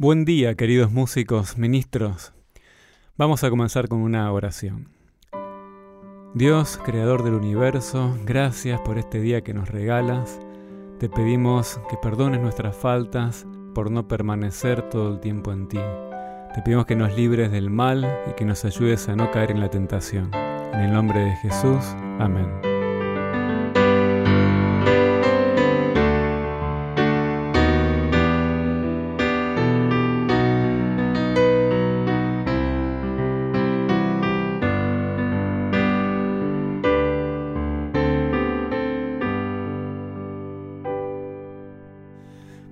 Buen día, queridos músicos, ministros. Vamos a comenzar con una oración. Dios, creador del universo, gracias por este día que nos regalas. Te pedimos que perdones nuestras faltas por no permanecer todo el tiempo en ti. Te pedimos que nos libres del mal y que nos ayudes a no caer en la tentación. En el nombre de Jesús, amén.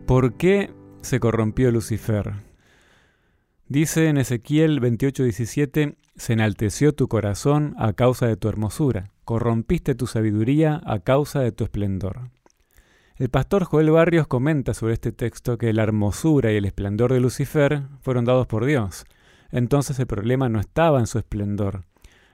¿Por qué se corrompió Lucifer? Dice en Ezequiel 28:17, se enalteció tu corazón a causa de tu hermosura, corrompiste tu sabiduría a causa de tu esplendor. El pastor Joel Barrios comenta sobre este texto que la hermosura y el esplendor de Lucifer fueron dados por Dios. Entonces el problema no estaba en su esplendor.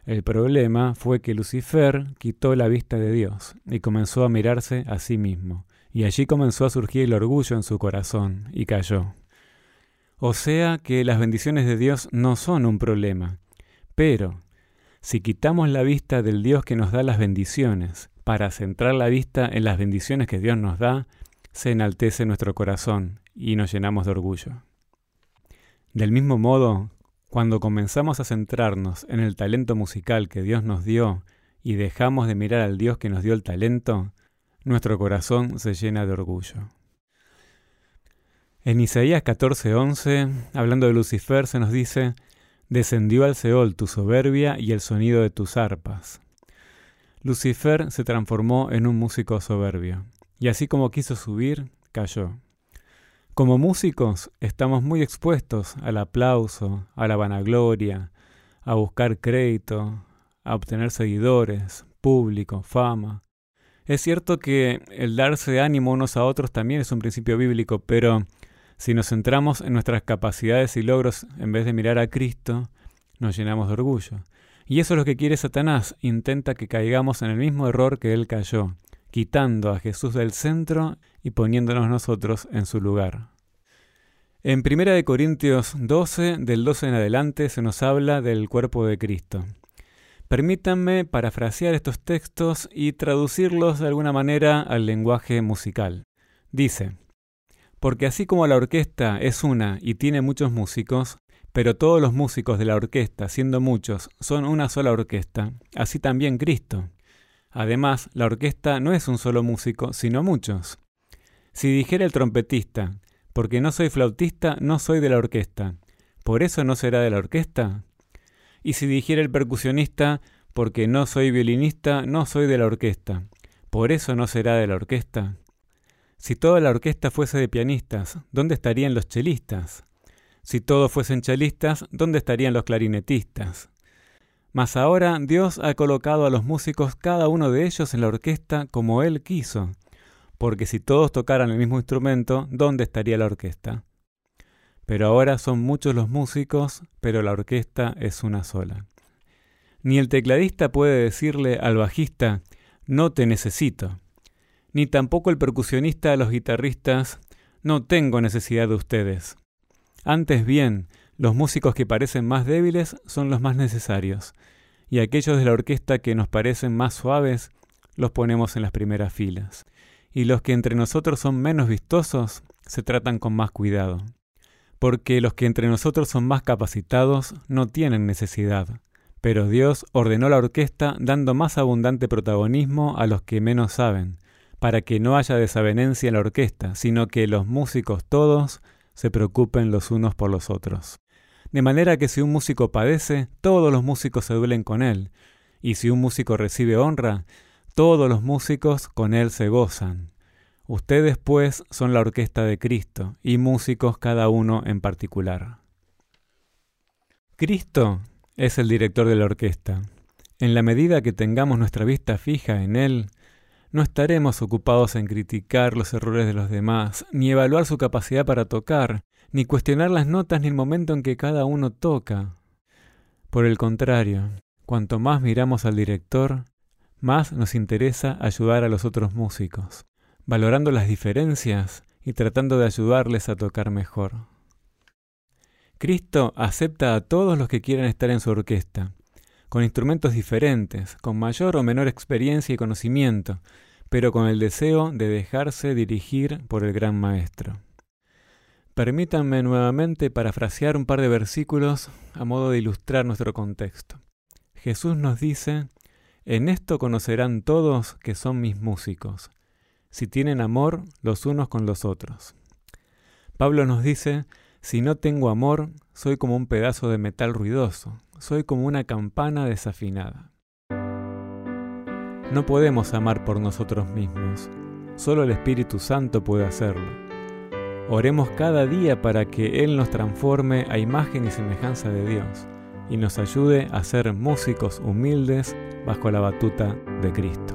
El problema fue que Lucifer quitó la vista de Dios y comenzó a mirarse a sí mismo y allí comenzó a surgir el orgullo en su corazón, y cayó. O sea que las bendiciones de Dios no son un problema, pero si quitamos la vista del Dios que nos da las bendiciones para centrar la vista en las bendiciones que Dios nos da, se enaltece nuestro corazón y nos llenamos de orgullo. Del mismo modo, cuando comenzamos a centrarnos en el talento musical que Dios nos dio y dejamos de mirar al Dios que nos dio el talento, nuestro corazón se llena de orgullo. En Isaías 14:11, hablando de Lucifer, se nos dice, Descendió al Seol tu soberbia y el sonido de tus arpas. Lucifer se transformó en un músico soberbio, y así como quiso subir, cayó. Como músicos estamos muy expuestos al aplauso, a la vanagloria, a buscar crédito, a obtener seguidores, público, fama. Es cierto que el darse ánimo unos a otros también es un principio bíblico, pero si nos centramos en nuestras capacidades y logros en vez de mirar a Cristo, nos llenamos de orgullo. Y eso es lo que quiere Satanás, intenta que caigamos en el mismo error que él cayó, quitando a Jesús del centro y poniéndonos nosotros en su lugar. En 1 Corintios 12, del 12 en adelante, se nos habla del cuerpo de Cristo. Permítanme parafrasear estos textos y traducirlos de alguna manera al lenguaje musical. Dice, porque así como la orquesta es una y tiene muchos músicos, pero todos los músicos de la orquesta, siendo muchos, son una sola orquesta, así también Cristo. Además, la orquesta no es un solo músico, sino muchos. Si dijera el trompetista, porque no soy flautista, no soy de la orquesta, ¿por eso no será de la orquesta? Y si dijera el percusionista, porque no soy violinista, no soy de la orquesta, ¿por eso no será de la orquesta? Si toda la orquesta fuese de pianistas, ¿dónde estarían los chelistas? Si todos fuesen chelistas, ¿dónde estarían los clarinetistas? Mas ahora Dios ha colocado a los músicos cada uno de ellos en la orquesta como Él quiso, porque si todos tocaran el mismo instrumento, ¿dónde estaría la orquesta? Pero ahora son muchos los músicos, pero la orquesta es una sola. Ni el tecladista puede decirle al bajista, no te necesito. Ni tampoco el percusionista a los guitarristas, no tengo necesidad de ustedes. Antes bien, los músicos que parecen más débiles son los más necesarios, y aquellos de la orquesta que nos parecen más suaves, los ponemos en las primeras filas, y los que entre nosotros son menos vistosos, se tratan con más cuidado porque los que entre nosotros son más capacitados no tienen necesidad. Pero Dios ordenó la orquesta dando más abundante protagonismo a los que menos saben, para que no haya desavenencia en la orquesta, sino que los músicos todos se preocupen los unos por los otros. De manera que si un músico padece, todos los músicos se duelen con él, y si un músico recibe honra, todos los músicos con él se gozan. Ustedes, pues, son la orquesta de Cristo y músicos cada uno en particular. Cristo es el director de la orquesta. En la medida que tengamos nuestra vista fija en Él, no estaremos ocupados en criticar los errores de los demás, ni evaluar su capacidad para tocar, ni cuestionar las notas ni el momento en que cada uno toca. Por el contrario, cuanto más miramos al director, más nos interesa ayudar a los otros músicos valorando las diferencias y tratando de ayudarles a tocar mejor. Cristo acepta a todos los que quieren estar en su orquesta, con instrumentos diferentes, con mayor o menor experiencia y conocimiento, pero con el deseo de dejarse dirigir por el gran maestro. Permítanme nuevamente parafrasear un par de versículos a modo de ilustrar nuestro contexto. Jesús nos dice, en esto conocerán todos que son mis músicos, si tienen amor los unos con los otros. Pablo nos dice, si no tengo amor, soy como un pedazo de metal ruidoso, soy como una campana desafinada. No podemos amar por nosotros mismos, solo el Espíritu Santo puede hacerlo. Oremos cada día para que Él nos transforme a imagen y semejanza de Dios y nos ayude a ser músicos humildes bajo la batuta de Cristo.